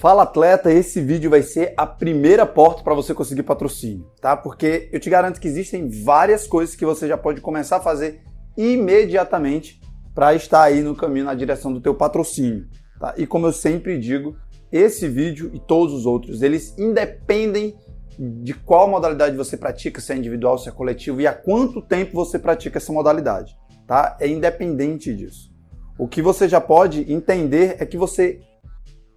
Fala atleta, esse vídeo vai ser a primeira porta para você conseguir patrocínio, tá? Porque eu te garanto que existem várias coisas que você já pode começar a fazer imediatamente para estar aí no caminho na direção do teu patrocínio, tá? E como eu sempre digo, esse vídeo e todos os outros, eles independem de qual modalidade você pratica, se é individual, se é coletivo e há quanto tempo você pratica essa modalidade, tá? É independente disso. O que você já pode entender é que você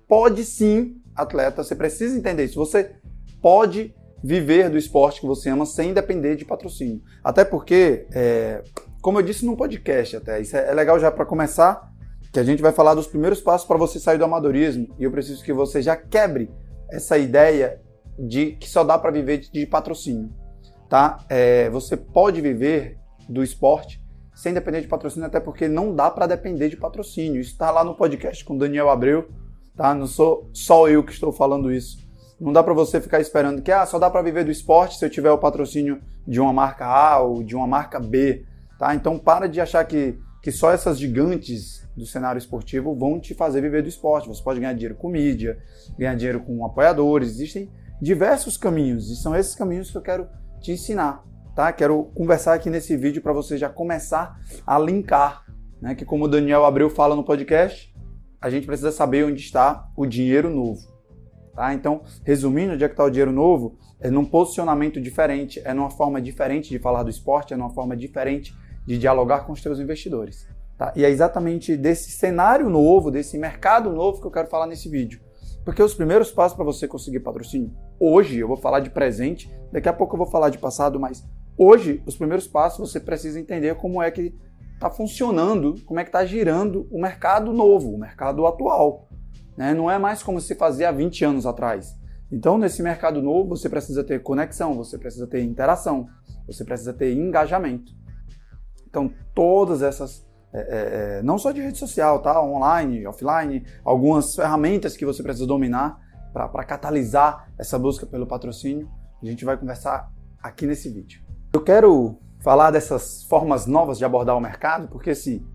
pode sim, atleta, você precisa entender isso. Você pode viver do esporte que você ama sem depender de patrocínio. Até porque, é, como eu disse num podcast até, isso é, é legal já para começar, que a gente vai falar dos primeiros passos para você sair do amadorismo. E eu preciso que você já quebre essa ideia de que só dá para viver de, de, patrocínio, tá? É, você pode viver do esporte sem depender de patrocínio, até porque não dá para depender de patrocínio. Isso está lá no podcast com Daniel Abreu tá? Não sou só eu que estou falando isso. Não dá para você ficar esperando que ah, só dá para viver do esporte se eu tiver o patrocínio de uma marca A ou de uma marca B, tá? Então para de achar que, que só essas gigantes do cenário esportivo vão te fazer viver do esporte. Você pode ganhar dinheiro com mídia, ganhar dinheiro com apoiadores, existem diversos caminhos e são esses caminhos que eu quero te ensinar, tá? Quero conversar aqui nesse vídeo para você já começar a linkar, né? Que como o Daniel Abreu fala no podcast, a gente precisa saber onde está o dinheiro novo. Tá? Então, resumindo, onde é que está o dinheiro novo? É num posicionamento diferente, é numa forma diferente de falar do esporte, é numa forma diferente de dialogar com os seus investidores. Tá? E é exatamente desse cenário novo, desse mercado novo que eu quero falar nesse vídeo. Porque os primeiros passos para você conseguir patrocínio, hoje eu vou falar de presente, daqui a pouco eu vou falar de passado, mas hoje os primeiros passos você precisa entender como é que está funcionando, como é que está girando o mercado novo, o mercado atual. Né? Não é mais como se fazia há 20 anos atrás. Então, nesse mercado novo, você precisa ter conexão, você precisa ter interação, você precisa ter engajamento. Então, todas essas, é, é, é não só de rede social, tá? online, offline, algumas ferramentas que você precisa dominar para catalisar essa busca pelo patrocínio, a gente vai conversar aqui nesse vídeo. Eu quero falar dessas formas novas de abordar o mercado, porque assim,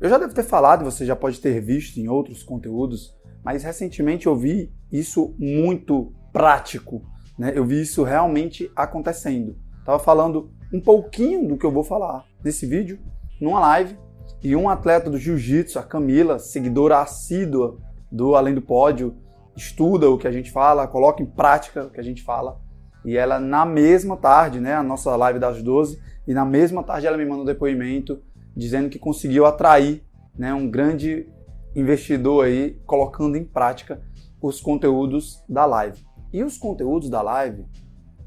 eu já devo ter falado, você já pode ter visto em outros conteúdos, mas recentemente eu vi isso muito prático, né? Eu vi isso realmente acontecendo. Tava falando um pouquinho do que eu vou falar nesse vídeo, numa live, e um atleta do jiu-jitsu, a Camila, seguidora assídua do Além do Pódio, estuda o que a gente fala, coloca em prática o que a gente fala. E ela, na mesma tarde, né, a nossa live das 12, e na mesma tarde ela me mandou um depoimento dizendo que conseguiu atrair né, um grande investidor aí, colocando em prática os conteúdos da live. E os conteúdos da live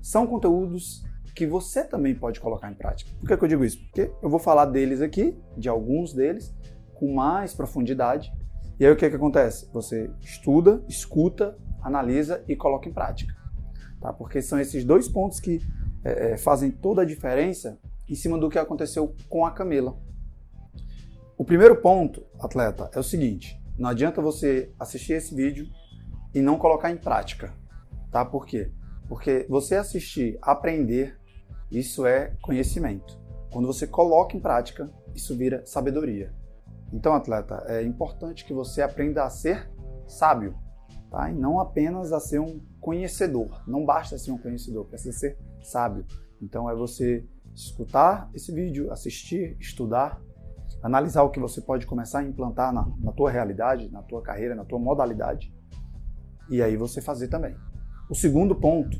são conteúdos que você também pode colocar em prática. Por que, que eu digo isso? Porque eu vou falar deles aqui, de alguns deles, com mais profundidade. E aí o que, que acontece? Você estuda, escuta, analisa e coloca em prática. Tá? Porque são esses dois pontos que é, fazem toda a diferença em cima do que aconteceu com a Camila. O primeiro ponto, atleta, é o seguinte: não adianta você assistir esse vídeo e não colocar em prática, tá? Por quê? Porque você assistir, aprender, isso é conhecimento. Quando você coloca em prática, isso vira sabedoria. Então, atleta, é importante que você aprenda a ser sábio, tá? E não apenas a ser um conhecedor. Não basta ser um conhecedor, precisa ser sábio. Então, é você escutar esse vídeo, assistir, estudar, analisar o que você pode começar a implantar na, na tua realidade, na tua carreira, na tua modalidade, e aí você fazer também. O segundo ponto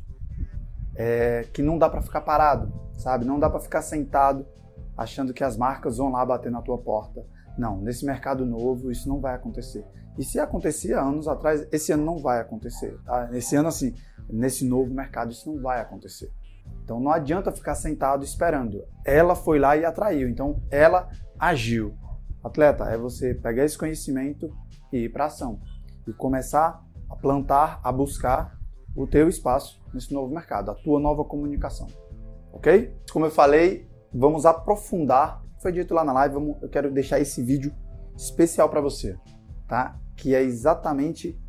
é que não dá para ficar parado, sabe? Não dá para ficar sentado achando que as marcas vão lá bater na tua porta. Não, nesse mercado novo isso não vai acontecer. E se acontecia anos atrás, esse ano não vai acontecer. Tá? Esse ano, assim, nesse novo mercado, isso não vai acontecer. Então não adianta ficar sentado esperando. Ela foi lá e atraiu, então ela agiu. Atleta, é você pegar esse conhecimento e ir para ação e começar a plantar, a buscar o teu espaço nesse novo mercado, a tua nova comunicação. OK? Como eu falei, vamos aprofundar. Foi dito lá na live, vamos, eu quero deixar esse vídeo especial para você, tá? Que é exatamente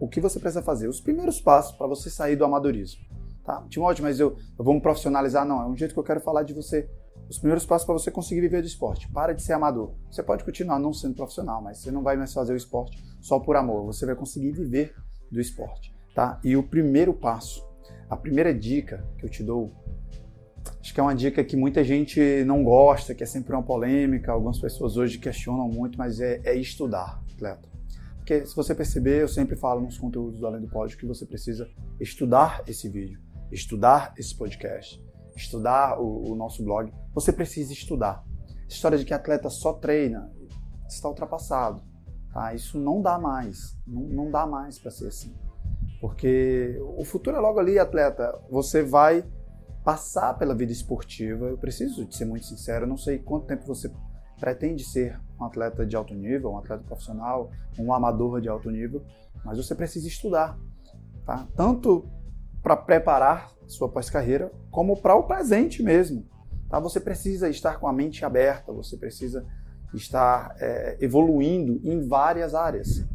o que você precisa fazer, os primeiros passos para você sair do amadorismo. Tá, Timóteo, mas eu, eu vou me profissionalizar. Não, é um jeito que eu quero falar de você. Os primeiros passos para você conseguir viver do esporte. Para de ser amador. Você pode continuar não sendo profissional, mas você não vai mais fazer o esporte só por amor. Você vai conseguir viver do esporte, tá? E o primeiro passo, a primeira dica que eu te dou, acho que é uma dica que muita gente não gosta, que é sempre uma polêmica, algumas pessoas hoje questionam muito, mas é, é estudar, atleta. Porque se você perceber, eu sempre falo nos conteúdos do Além do Pódio que você precisa estudar esse vídeo, estudar esse podcast, estudar o, o nosso blog. Você precisa estudar. A história de que atleta só treina está ultrapassado. Tá? Isso não dá mais. Não, não dá mais para ser assim. Porque o futuro é logo ali, atleta. Você vai passar pela vida esportiva. Eu preciso de ser muito sincero, eu não sei quanto tempo você pretende ser um atleta de alto nível, um atleta profissional, um amador de alto nível, mas você precisa estudar, tá? Tanto para preparar sua pós-carreira, como para o presente mesmo. Tá? Você precisa estar com a mente aberta, você precisa estar é, evoluindo em várias áreas.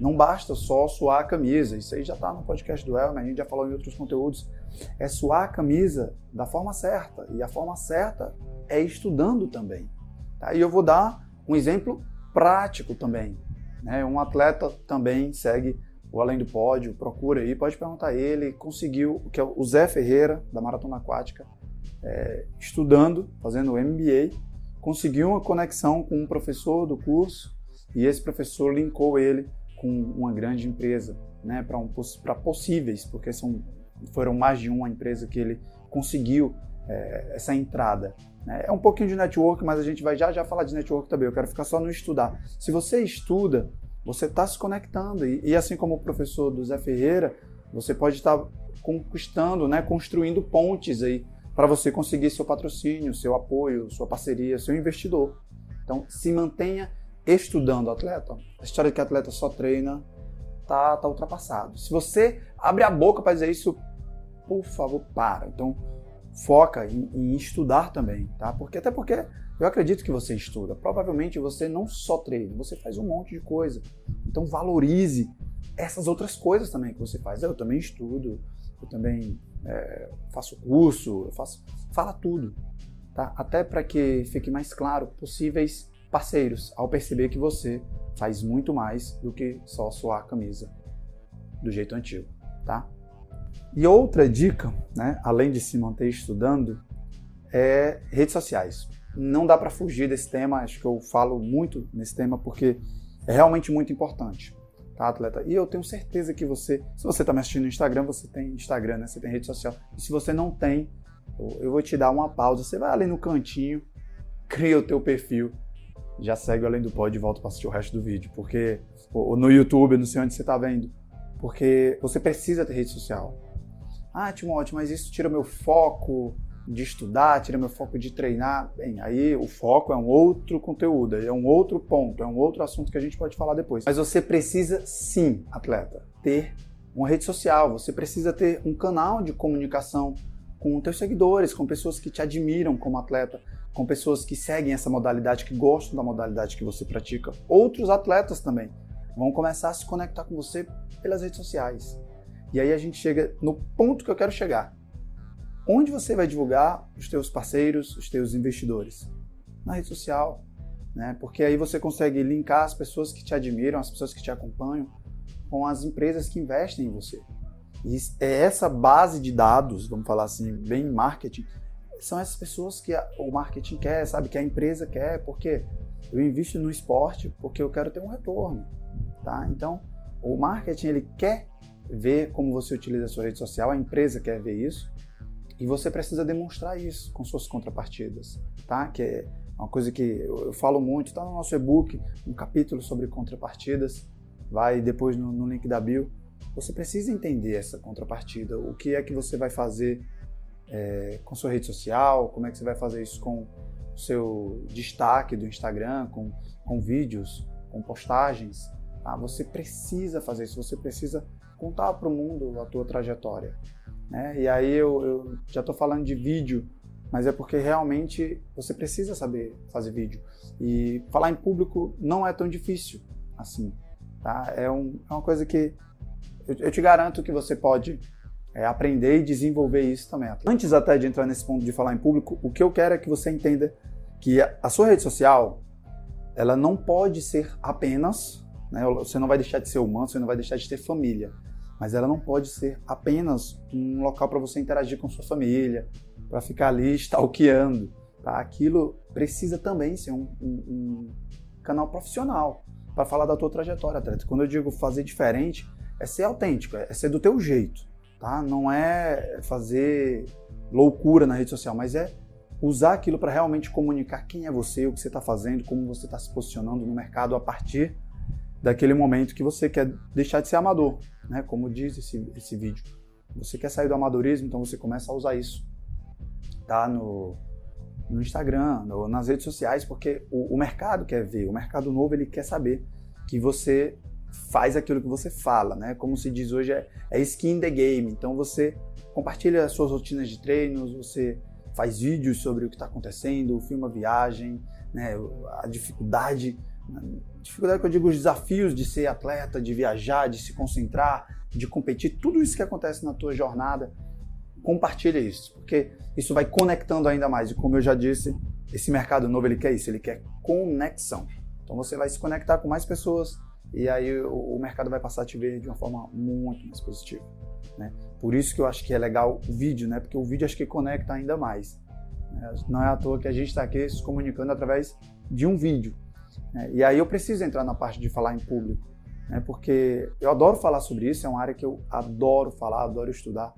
Não basta só suar a camisa, isso aí já está no podcast do Elmer, a gente já falou em outros conteúdos. É suar a camisa da forma certa, e a forma certa é estudando também. Tá? E eu vou dar um exemplo prático também. Né? Um atleta também segue o Além do Pódio, procura aí, pode perguntar a ele, conseguiu, que é o Zé Ferreira, da Maratona Aquática, é, estudando, fazendo MBA, conseguiu uma conexão com um professor do curso e esse professor linkou ele com uma grande empresa, né, para um, possíveis, porque são, foram mais de uma empresa que ele conseguiu é, essa entrada. Né? É um pouquinho de network, mas a gente vai já já falar de network também. Eu quero ficar só no estudar. Se você estuda, você está se conectando. E, e, assim como o professor do Zé Ferreira, você pode estar tá conquistando, né, construindo pontes aí para você conseguir seu patrocínio, seu apoio, sua parceria, seu investidor. Então, se mantenha estudando atleta. A história de que atleta só treina tá, tá ultrapassado. Se você abre a boca para dizer isso, por favor, para. Então, foca em, em, estudar também, tá? Porque até porque eu acredito que você estuda. Provavelmente você não só treina, você faz um monte de coisa. Então valorize essas outras coisas também que você faz. Eu também estudo, eu também é, faço curso, eu faço, fala tudo, tá? Até para que fique mais claro possíveis parceiros ao perceber que você faz muito mais do que só suar a camisa do jeito antigo, tá? E outra dica, né, além de se manter estudando, é redes sociais. Não dá para fugir desse tema, acho que eu falo muito nesse tema porque é realmente muito importante, tá, atleta? E eu tenho certeza que você, se você está me assistindo no Instagram, você tem Instagram, né? Você tem rede social. E se você não tem, eu vou te dar uma pausa. Você vai ali no cantinho, cria o teu perfil, já segue além do pod e volta para assistir o resto do vídeo, porque ou no YouTube, não sei onde você está vendo, porque você precisa ter rede social. Ah, Timóteo, mas isso tira meu foco de estudar, tira meu foco de treinar. Bem, aí o foco é um outro conteúdo, é um outro ponto, é um outro assunto que a gente pode falar depois. Mas você precisa sim, atleta, ter uma rede social, você precisa ter um canal de comunicação com teus seguidores, com pessoas que te admiram como atleta, com pessoas que seguem essa modalidade, que gostam da modalidade que você pratica. Outros atletas também vão começar a se conectar com você pelas redes sociais. E aí a gente chega no ponto que eu quero chegar. Onde você vai divulgar os teus parceiros, os teus investidores? Na rede social, né? Porque aí você consegue linkar as pessoas que te admiram, as pessoas que te acompanham, com as empresas que investem em você. E é essa base de dados, vamos falar assim, bem marketing, são essas pessoas que o marketing quer, sabe, que a empresa quer, porque eu invisto no esporte porque eu quero ter um retorno, tá? Então, o marketing ele quer ver como você utiliza a sua rede social, a empresa quer ver isso, e você precisa demonstrar isso com suas contrapartidas, tá? Que é uma coisa que eu, falo muito, está no nosso e-book, um capítulo sobre contrapartidas, vai depois no, no link da bio. Você precisa entender essa contrapartida, o que é que você vai fazer é, com sua rede social, como é que você vai fazer isso com o seu destaque do Instagram, com, com vídeos, com postagens. Tá? Você precisa fazer isso, você precisa contar para o mundo a tua trajetória. Né? E aí eu, eu já estou falando de vídeo, mas é porque realmente você precisa saber fazer vídeo. E falar em público não é tão difícil assim. Tá? É, um, é uma coisa que eu, eu, te garanto que você pode é, aprender e desenvolver isso também. Antes até de entrar nesse ponto de falar em público, o que eu quero é que você entenda que a, sua rede social ela não pode ser apenas, né, você não vai deixar de ser humano, você não vai deixar de ter família mas ela não pode ser apenas um local para você interagir com sua família, para ficar ali stalkeando. Tá? Aquilo precisa também ser um, um, um canal profissional para falar da tua trajetória, atleta. Quando eu digo fazer diferente, é ser autêntico, é ser do teu jeito, tá? Não é fazer loucura na rede social, mas é usar aquilo para realmente comunicar quem é você, o que você está fazendo, como você está se posicionando no mercado a partir daquele momento que você quer deixar de ser amador, né? Como diz esse, esse vídeo. Você quer sair do amadorismo, então você começa a usar isso, tá? No, no Instagram, no, nas redes sociais, porque o, o, mercado quer ver, o mercado novo ele quer saber que você faz aquilo que você fala, né? Como se diz hoje, é, é skin the game. Então você compartilha as suas rotinas de treinos, você faz vídeos sobre o que está acontecendo, filma viagem, né? A dificuldade, dificuldade que eu digo, os desafios de ser atleta, de viajar, de se concentrar, de competir, tudo isso que acontece na tua jornada, compartilha isso, porque isso vai conectando ainda mais. E como eu já disse, esse mercado novo ele quer isso, ele quer conexão. Então você vai se conectar com mais pessoas e aí o, o mercado vai passar a te ver de uma forma muito mais positiva. Né? Por isso que eu acho que é legal o vídeo, né? Porque o vídeo acho que conecta ainda mais. Né? Não é à toa que a gente está aqui se comunicando através de um vídeo. Né? E aí eu preciso entrar na parte de falar em público, né? porque eu adoro falar sobre isso, é uma área que eu adoro falar, adoro estudar.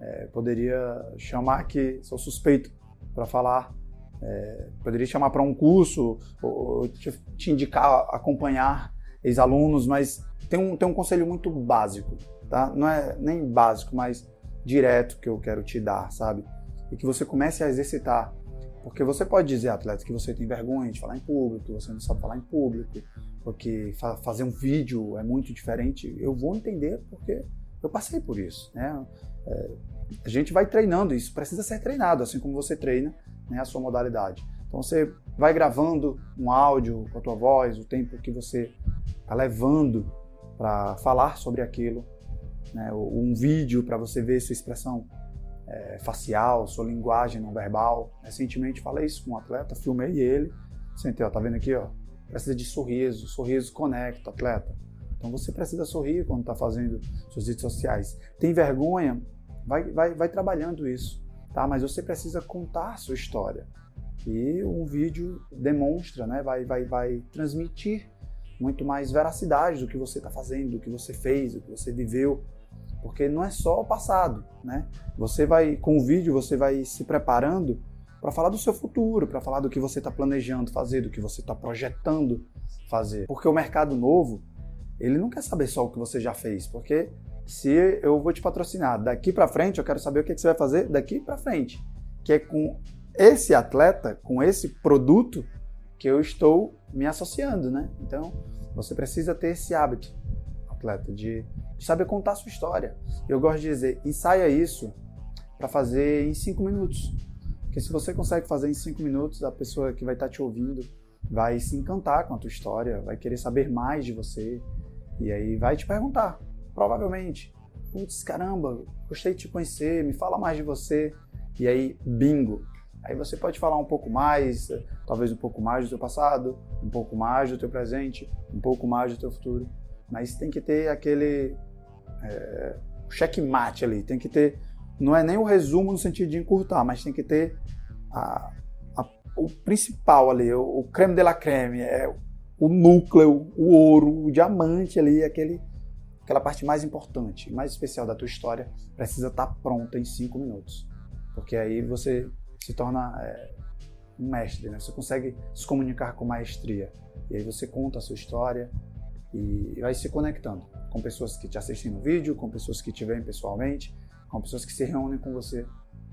É, poderia chamar que sou suspeito para falar, é, poderia chamar para um curso, ou, ou te, te, indicar, acompanhar ex-alunos, mas tem um, tem um conselho muito básico, tá? Não é nem básico, mas direto que eu quero te dar, sabe? E que você comece a exercitar. Porque você pode dizer, atleta, que você tem vergonha de falar em público, você não sabe falar em público, porque fa fazer um vídeo é muito diferente. Eu vou entender porque eu passei por isso, né? É, a gente vai treinando, isso precisa ser treinado, assim como você treina né, a sua modalidade. Então você vai gravando um áudio com a tua voz, o tempo que você está levando para falar sobre aquilo, né, um vídeo para você ver sua expressão é, facial, sua linguagem não verbal. Recentemente falei isso com um atleta, filmei ele, sentei, ó, tá vendo aqui, ó, precisa de sorriso, sorriso conecta, atleta. Então você precisa sorrir quando está fazendo suas redes sociais. Tem vergonha? Vai, vai, vai trabalhando isso, tá? Mas você precisa contar sua história. E um vídeo demonstra, né? Vai, vai, vai transmitir muito mais veracidade do que você está fazendo, do que você fez, do que você viveu, porque não é só o passado, né? Você vai com o vídeo você vai se preparando para falar do seu futuro, para falar do que você está planejando fazer, do que você está projetando fazer, porque o mercado novo ele não quer saber só o que você já fez, porque se eu vou te patrocinar daqui para frente, eu quero saber o que, você vai fazer daqui para frente, que é com esse atleta, com esse produto que eu estou me associando, né? Então, você precisa ter esse hábito, atleta, de, de saber contar a sua história. Eu gosto de dizer, ensaia isso para fazer em cinco minutos. Porque se você consegue fazer em cinco minutos, a pessoa que vai estar tá te ouvindo vai se encantar com a tua história, vai querer saber mais de você, e aí vai te perguntar, provavelmente. Putz, caramba, gostei de te conhecer, me fala mais de você. E aí, bingo. Aí você pode falar um pouco mais, talvez um pouco mais do teu passado, um pouco mais do teu presente, um pouco mais do teu futuro. Mas tem que ter aquele é, checkmate ali, tem que ter, não é nem o resumo no sentido de encurtar, mas tem que ter a, a, o principal ali, o, o creme de la creme, é o núcleo, o ouro, o diamante ali, aquele, aquela parte mais importante, mais especial da tua história, precisa estar tá pronta em cinco minutos. Porque aí você se torna é, um mestre, né? Você consegue se comunicar com maestria. E aí você conta a sua história e vai se conectando com pessoas que te assistem no vídeo, com pessoas que te veem pessoalmente, com pessoas que se reúnem com você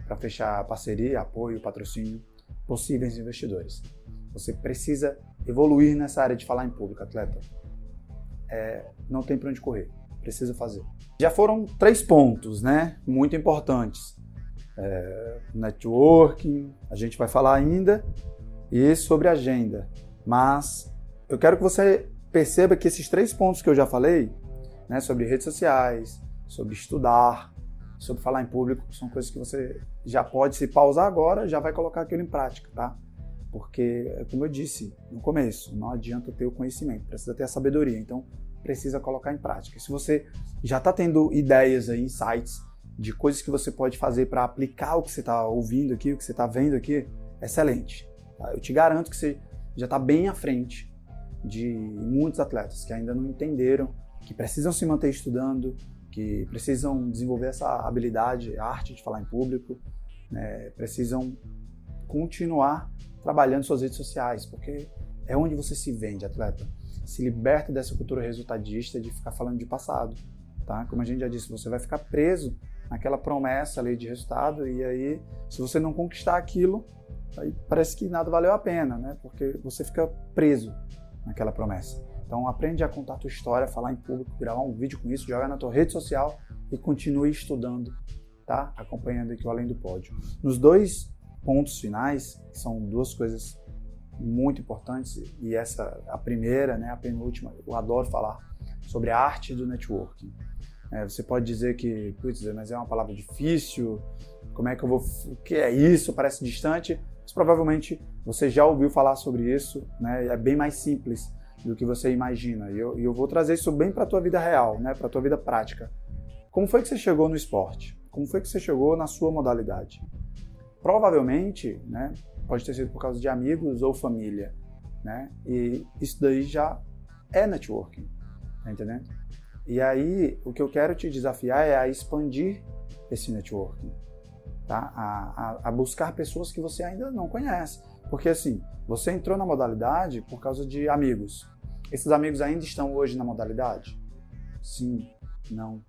para fechar parceria, apoio, patrocínio, possíveis investidores. Você precisa evoluir nessa área de falar em público, atleta. É, não tem para onde correr, precisa fazer. Já foram três pontos, né? Muito importantes. É, networking, a gente vai falar ainda, e sobre agenda. Mas eu quero que você perceba que esses três pontos que eu já falei, né, sobre redes sociais, sobre estudar, sobre falar em público, são coisas que você já pode se pausar agora, já vai colocar aquilo em prática, tá? Porque, como eu disse no começo, não adianta ter o conhecimento, precisa ter a sabedoria. Então, precisa colocar em prática. Se você já está tendo ideias aí, insights de coisas que você pode fazer para aplicar o que você está ouvindo aqui, o que você está vendo aqui, excelente. Tá? Eu te garanto que você já está bem à frente de muitos atletas que ainda não entenderam, que precisam se manter estudando, que precisam desenvolver essa habilidade, a arte de falar em público, né? precisam continuar trabalhando suas redes sociais, porque é onde você se vende, atleta. Se liberta dessa cultura resultadista de ficar falando de passado, tá? Como a gente já disse, você vai ficar preso naquela promessa ali de resultado e aí, se você não conquistar aquilo, aí parece que nada valeu a pena, né? Porque você fica preso naquela promessa. Então aprende a contar tua história, falar em público, gravar um vídeo com isso, jogar na tua rede social e continue estudando, tá? Acompanhando aqui o Além do Pódio. Nos dois pontos finais, são duas coisas muito importantes, e essa, a primeira, né, a penúltima, eu adoro falar sobre a arte do networking. É, você pode dizer que, putz, mas é uma palavra difícil, como é que eu vou, o que é isso, parece distante, mas provavelmente você já ouviu falar sobre isso, né, é bem mais simples do que você imagina, e eu, eu vou trazer isso bem para a tua vida real, né, para a tua vida prática. Como foi que você chegou no esporte? Como foi que você chegou na sua modalidade? Provavelmente, né, pode ter sido por causa de amigos ou família, né? E isso daí já é networking, tá entendendo? E aí, o que eu quero te desafiar é a expandir esse networking, tá? A, a, a buscar pessoas que você ainda não conhece. Porque assim, você entrou na modalidade por causa de amigos. Esses amigos ainda estão hoje na modalidade? Sim, não.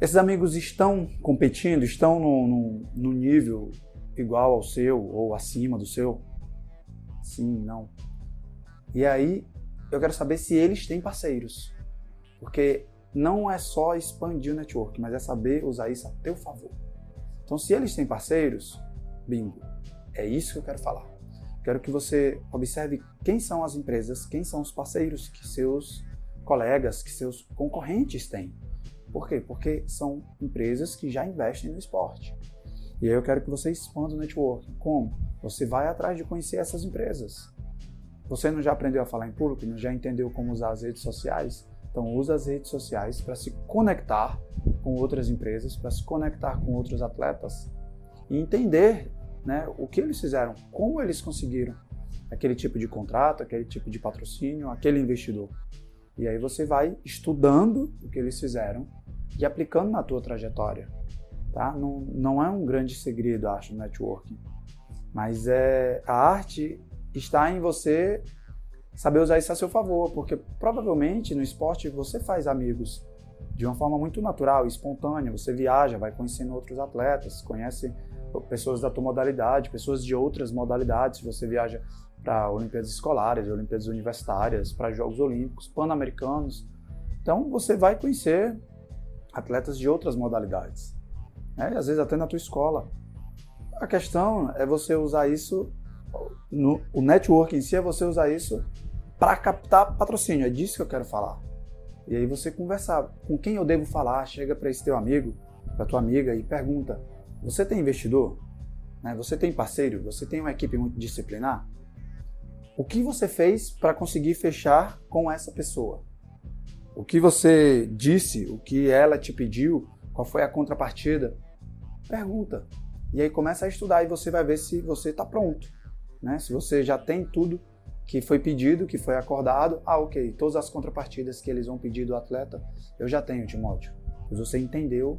Esses amigos estão competindo, estão no, no, no, nível igual ao seu ou acima do seu? Sim, não. E aí eu quero saber se eles têm parceiros. Porque não é só expandir o network, mas é saber usar isso a teu favor. Então, se eles têm parceiros, bingo, é isso que eu quero falar. Quero que você observe quem são as empresas, quem são os parceiros que seus colegas, que seus concorrentes têm. Por quê? Porque são empresas que já investem no esporte. E aí eu quero que você expanda o network. Como? Você vai atrás de conhecer essas empresas. Você não já aprendeu a falar em público? Não já entendeu como usar as redes sociais? Então usa as redes sociais para se conectar com outras empresas, para se conectar com outros atletas e entender né, o que eles fizeram, como eles conseguiram aquele tipo de contrato, aquele tipo de patrocínio, aquele investidor. E aí você vai estudando o que eles fizeram e aplicando na tua trajetória. Tá? Não, não é um grande segredo, acho, networking. Mas é, a arte está em você saber usar isso a seu favor, porque provavelmente no esporte você faz amigos de uma forma muito natural, espontânea. Você viaja, vai conhecendo outros atletas, conhece pessoas da tua modalidade, pessoas de outras modalidades. Você viaja para Olimpíadas escolares, Olimpíadas universitárias, para Jogos Olímpicos, Pan-Americanos. Então você vai conhecer atletas de outras modalidades, né? às vezes até na tua escola. A questão é você usar isso, no, o network em si é você usar isso para captar patrocínio, é disso que eu quero falar. E aí você conversar com quem eu devo falar, chega para esse teu amigo, para tua amiga e pergunta: você tem investidor? Né? Você tem parceiro? Você tem uma equipe multidisciplinar? O que você fez para conseguir fechar com essa pessoa? o que você disse, o que ela te pediu, qual foi a contrapartida. Pergunta. E aí começa a estudar e você vai ver se você está pronto. Né? Se você já tem tudo que foi pedido, que foi acordado, ah, ok, todas as contrapartidas que eles vão pedir do atleta, eu já tenho, Timóteo. Mas você entendeu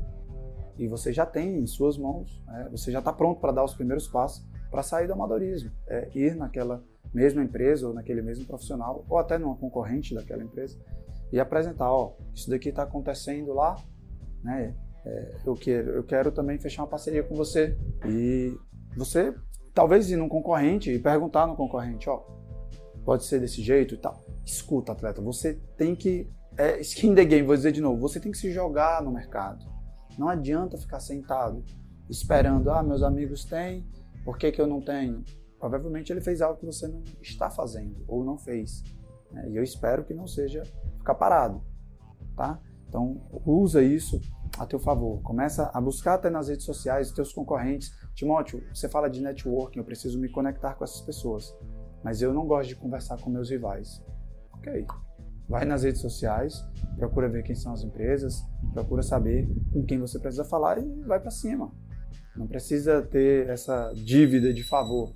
e você já tem em suas mãos, né? você já está pronto para dar os primeiros passos para sair do amadorismo, é ir naquela mesma empresa ou naquele mesmo profissional ou até numa concorrente daquela empresa e apresentar, ó, isso daqui está acontecendo lá, né? É, eu quero, eu quero também fechar uma parceria com você e você talvez ir num concorrente e perguntar no concorrente, ó, pode ser desse jeito e tal. Escuta, atleta, você tem que é skin the game, vou dizer de novo, você tem que se jogar no mercado. Não adianta ficar sentado esperando, ah, meus amigos têm, por que, que eu não tenho? Provavelmente ele fez algo que você não está fazendo ou não fez. Né? E eu espero que não seja ficar parado, tá? Então, usa isso a teu favor. Começa a buscar até nas redes sociais teus concorrentes. Timóteo, você fala de networking, eu preciso me conectar com essas pessoas. Mas eu não gosto de conversar com meus rivais. Ok. vai nas redes sociais, procura ver quem são as empresas, procura saber com quem você precisa falar e vai para cima. Não precisa ter essa dívida de favor.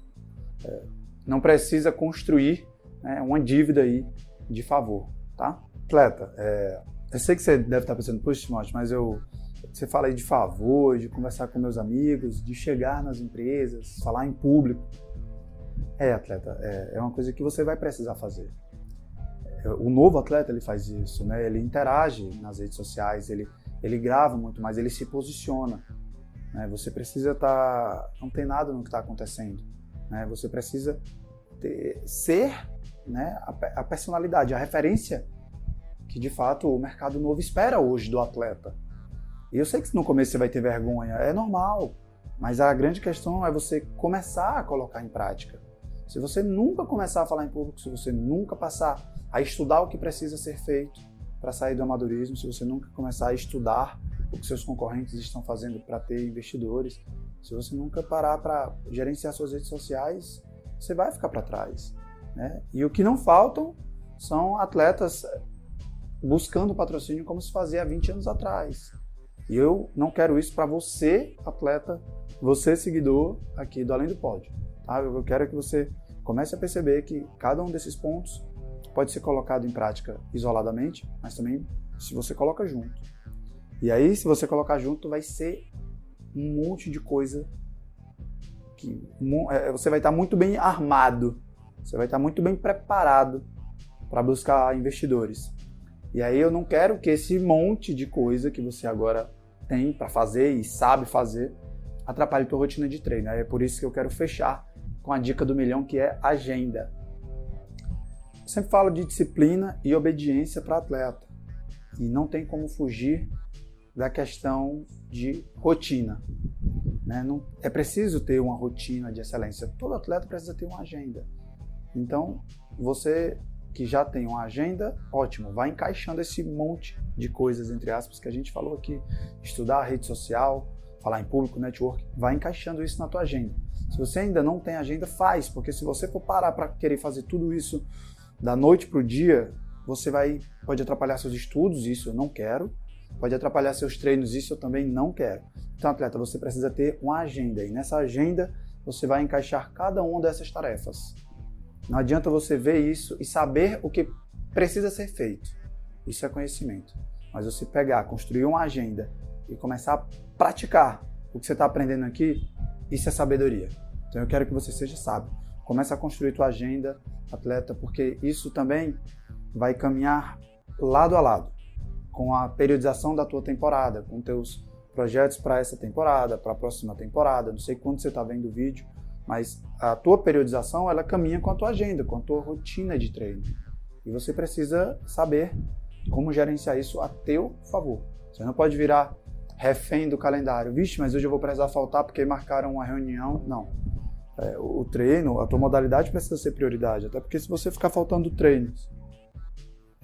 É, não precisa construir né, uma dívida aí de favor, tá? Atleta, é, eu sei que você deve estar pensando, puxa, Timóteo, mas eu, você fala aí de favor, de conversar com meus amigos, de chegar nas empresas, falar em público. É, atleta, é, é uma coisa que você vai precisar fazer. É, o novo atleta ele faz isso, né? Ele interage nas redes sociais, ele, ele grava muito mais, ele se posiciona. Né? Você precisa estar tá antenado no que está acontecendo. Né? Você precisa ter, ser né, a, a personalidade, a referência que de fato o mercado novo espera hoje do atleta. E eu sei que no começo você vai ter vergonha, é normal, mas a grande questão é você começar a colocar em prática. Se você nunca começar a falar em público, se você nunca passar a estudar o que precisa ser feito para sair do amadorismo, se você nunca começar a estudar o que seus concorrentes estão fazendo para ter investidores, se você nunca parar para gerenciar suas redes sociais, você vai ficar para trás. Né? E o que não faltam são atletas buscando patrocínio como se fazia há 20 anos atrás. E eu não quero isso para você, atleta, você, seguidor aqui do Além do Pódio. Tá? Eu quero que você comece a perceber que cada um desses pontos pode ser colocado em prática isoladamente, mas também se você coloca junto. E aí, se você colocar junto, vai ser um monte de coisa que é, você vai estar muito bem armado, você vai estar muito bem preparado para buscar investidores. E aí eu não quero que esse monte de coisa que você agora tem para fazer e sabe fazer atrapalhe tua rotina de treino. É por isso que eu quero fechar com a dica do milhão que é agenda. Eu sempre falo de disciplina e obediência para atleta. E não tem como fugir da questão de rotina. Né? Não, é preciso ter uma rotina de excelência. Todo atleta precisa ter uma agenda. Então, você que já tem uma agenda, ótimo, vai encaixando esse monte de coisas, entre aspas, que a gente falou aqui. Estudar a rede social, falar em público, network, vai encaixando isso na tua agenda. Se você ainda não tem agenda, faz, porque se você for parar para querer fazer tudo isso da noite para o dia, você vai pode atrapalhar seus estudos, isso eu não quero. Pode atrapalhar seus treinos, isso eu também não quero. Então, atleta, você precisa ter uma agenda e nessa agenda você vai encaixar cada uma dessas tarefas. Não adianta você ver isso e saber o que precisa ser feito. Isso é conhecimento. Mas você pegar, construir uma agenda e começar a praticar o que você está aprendendo aqui, isso é sabedoria. Então eu quero que você seja sábio. Comece a construir tua agenda, atleta, porque isso também vai caminhar lado a lado com a periodização da tua temporada, com teus projetos para essa temporada, para a próxima temporada. Não sei quando você está vendo o vídeo, mas a tua periodização, ela caminha com a tua agenda, com a tua rotina de treino. E você precisa saber como gerenciar isso a teu favor. Você não pode virar refém do calendário. Vixe, mas hoje eu vou precisar faltar porque marcaram uma reunião. Não. É, o treino, a tua modalidade precisa ser prioridade. Até porque se você ficar faltando treinos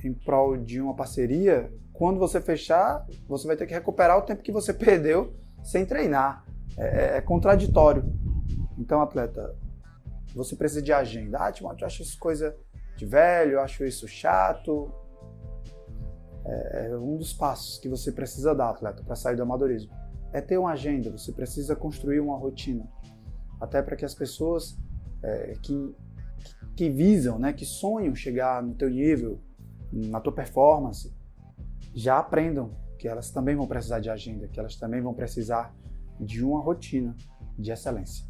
em prol de uma parceria, quando você fechar, você vai ter que recuperar o tempo que você perdeu sem treinar. É, é, é contraditório. Então, atleta, você precisa de agenda. Ah, Timóteo, eu acho isso coisa de velho, eu acho isso chato. É, é um dos passos que você precisa dar, atleta, para sair do amadorismo. É ter uma agenda, você precisa construir uma rotina. Até para que as pessoas é, que, que visam, né, que sonham chegar no teu nível, na tua performance, já aprendam que elas também vão precisar de agenda, que elas também vão precisar de uma rotina de excelência.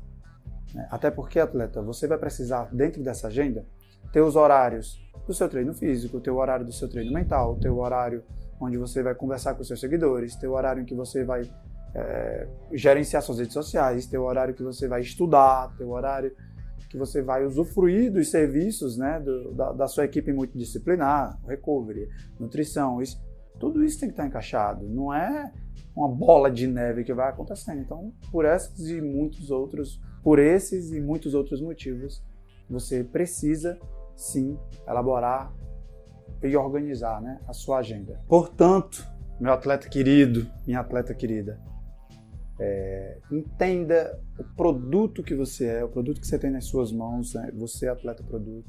Né? Até porque, atleta, você vai precisar, dentro dessa agenda, ter os horários do seu treino físico, ter o horário do seu treino mental, ter o horário onde você vai conversar com seus seguidores, ter o horário em que você vai é, gerenciar suas redes sociais, ter o horário que você vai estudar, ter o horário que você vai usufruir dos serviços né, do, da, da, sua equipe multidisciplinar, recovery, nutrição, isso, tudo isso tem que estar encaixado. Não é uma bola de neve que vai acontecendo. Então, por esses e muitos outros, por esses e muitos outros motivos, você precisa sim elaborar e organizar né, a sua agenda. Portanto, meu atleta querido, minha atleta querida, é, entenda o produto que você é, o produto que você tem nas suas mãos, né? você é atleta produto.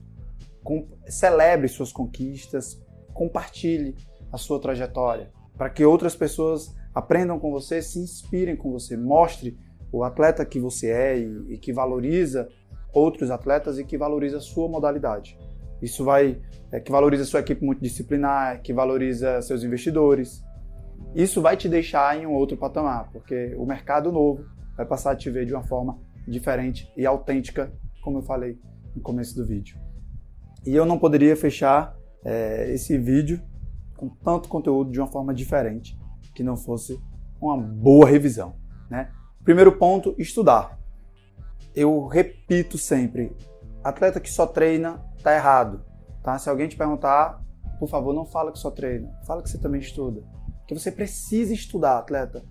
Com, celebre suas conquistas, compartilhe a sua trajetória, para que outras pessoas aprendam com você, se inspirem com você, mostre o atleta que você é e, e que valoriza outros atletas e que valoriza a sua modalidade. Isso vai é, que valoriza sua equipe multidisciplinar, que valoriza seus investidores. Isso vai te deixar em um outro patamar, porque o mercado novo vai passar a te ver de uma forma diferente e autêntica, como eu falei no começo do vídeo. E eu não poderia fechar é, esse vídeo com tanto conteúdo de uma forma diferente, que não fosse uma boa revisão. Né? Primeiro ponto, estudar. Eu repito sempre, atleta que só treina está errado. Tá? Se alguém te perguntar, por favor, não fala que só treina, fala que você também estuda. Que você precisa estudar, atleta.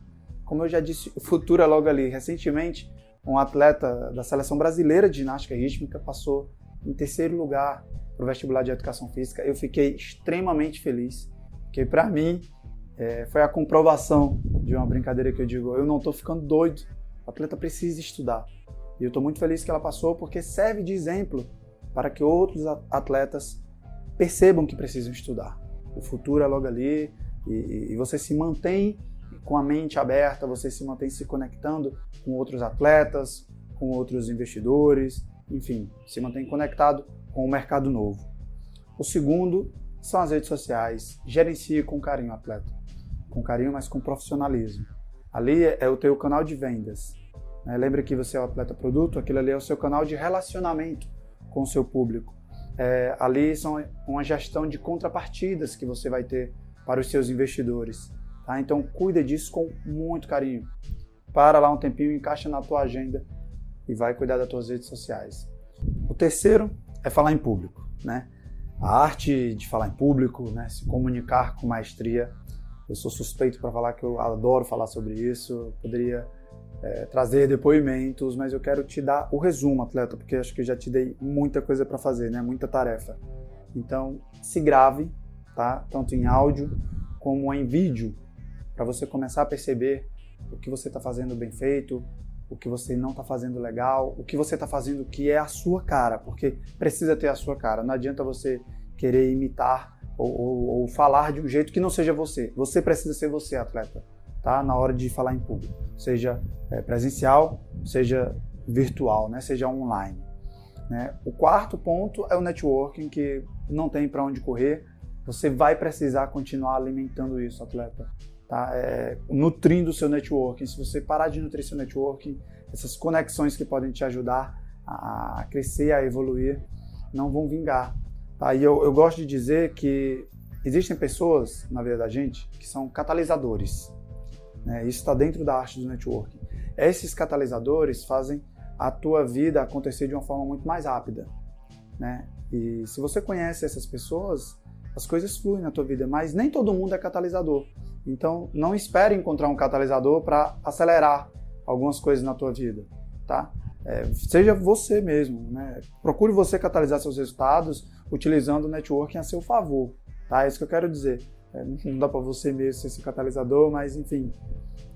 Como eu já disse, o futuro é logo ali. Recentemente, um atleta da seleção brasileira de ginástica rítmica passou em terceiro lugar para o vestibular de educação física. Eu fiquei extremamente feliz, porque para mim é, foi a comprovação de uma brincadeira que eu digo: eu não estou ficando doido. O atleta precisa estudar. E eu estou muito feliz que ela passou, porque serve de exemplo para que outros atletas percebam que precisam estudar. O futuro é logo ali e, e você se mantém com a mente aberta, você se mantém se conectando com outros atletas, com outros investidores, enfim, se mantém conectado com o mercado novo. O segundo são as redes sociais. Gerencie com carinho, atleta. Com carinho, mas com profissionalismo. Ali é o teu canal de vendas. Né? Lembre que você é o atleta produto, aquilo ali é o seu canal de relacionamento com o seu público. É, ali são uma gestão de contrapartidas que você vai ter para os seus investidores. Tá? Então cuida disso com muito carinho. Para lá um tempinho, encaixa na tua agenda e vai cuidar das tuas redes sociais. O terceiro é falar em público, né? A arte de falar em público, né? Se comunicar com maestria. Eu sou suspeito para falar que eu adoro falar sobre isso. Eu poderia é, trazer depoimentos, mas eu quero te dar o resumo, atleta, porque acho que já te dei muita coisa para fazer, né? Muita tarefa. Então, se grave, tá? Tanto em áudio como em vídeo para você começar a perceber o que você está fazendo bem feito, o que você não está fazendo legal, o que você está fazendo que é a sua cara, porque precisa ter a sua cara. Não adianta você querer imitar ou, ou, ou falar de um jeito que não seja você. Você precisa ser você, atleta, tá? Na hora de falar em público, seja é, presencial, seja virtual, né? Seja online. Né? O quarto ponto é o networking, que não tem para onde correr. Você vai precisar continuar alimentando isso, atleta tá? É, nutrindo o seu networking. Se você parar de nutrir seu networking, essas conexões que podem te ajudar a crescer, a evoluir, não vão vingar. Tá? E eu, eu gosto de dizer que existem pessoas na vida da gente que são catalisadores. Né? Isso está dentro da arte do networking. Esses catalisadores fazem a tua vida acontecer de uma forma muito mais rápida. Né? E se você conhece essas pessoas, as coisas fluem na tua vida, mas nem todo mundo é catalisador. Então, não espere encontrar um catalisador para acelerar algumas coisas na tua vida, tá? É, seja você mesmo, né? Procure você catalisar seus resultados utilizando o networking a seu favor, tá? É isso que eu quero dizer. É, não dá para você mesmo ser esse catalisador, mas enfim,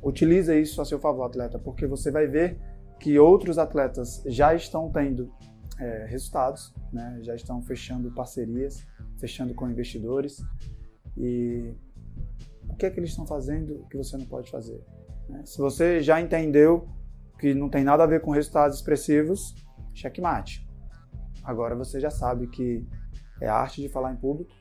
utilize isso a seu favor, atleta, porque você vai ver que outros atletas já estão tendo é, resultados, né? Já estão fechando parcerias, fechando com investidores e o que é que eles estão fazendo que você não pode fazer. Né? Se você já entendeu que não tem nada a ver com resultados expressivos, checkmate. Agora você já sabe que é a arte de falar em público,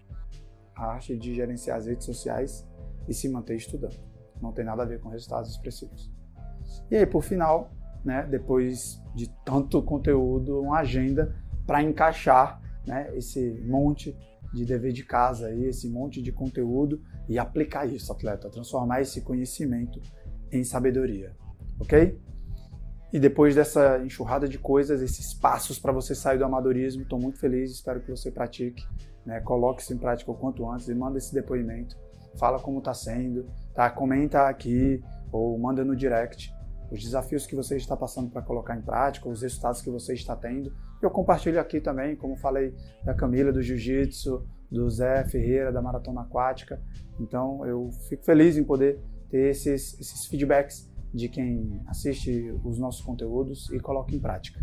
a arte de gerenciar as redes sociais e se manter estudando. Não tem nada a ver com resultados expressivos. E aí, por final, né, depois de tanto conteúdo, uma agenda para encaixar né, esse monte de dever de casa aí, esse monte de conteúdo e aplicar isso, atleta, transformar esse conhecimento em sabedoria, ok? E depois dessa enxurrada de coisas, esses passos para você sair do amadorismo, estou muito feliz, espero que você pratique, né? coloque isso em prática o quanto antes e manda esse depoimento, fala como está sendo, tá? Comenta aqui ou manda no direct os desafios que você está passando para colocar em prática, os resultados que você está tendo. Eu compartilho aqui também, como falei da Camila do Jiu-Jitsu, do Zé Ferreira da Maratona Aquática. Então eu fico feliz em poder ter esses, esses feedbacks de quem assiste os nossos conteúdos e coloca em prática.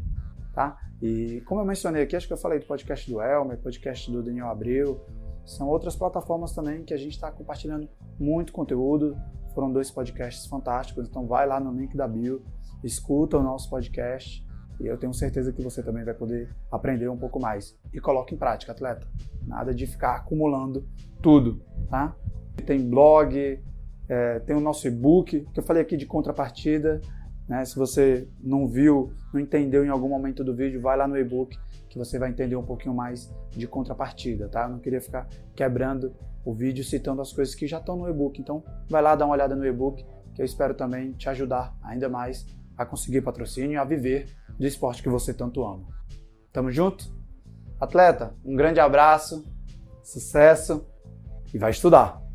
Tá? E como eu mencionei aqui, acho que eu falei do podcast do Elmer, podcast do Daniel Abreu, são outras plataformas também que a gente está compartilhando muito conteúdo. Foram dois podcasts fantásticos, então vai lá no link da bio, escuta o nosso podcast e eu tenho certeza que você também vai poder aprender um pouco mais. E coloque em prática, atleta. Nada de ficar acumulando tudo, tá? Tem blog, é, tem o nosso e-book, que eu falei aqui de contrapartida. Né? Se você não viu, não entendeu em algum momento do vídeo, vai lá no e-book que você vai entender um pouquinho mais de contrapartida, tá? Eu não queria ficar quebrando o vídeo citando as coisas que já estão no e-book. Então, vai lá dar uma olhada no e-book, que eu espero também te ajudar ainda mais a conseguir patrocínio e a viver do esporte que você tanto ama. Tamo junto? Atleta, um grande abraço, sucesso e vai estudar!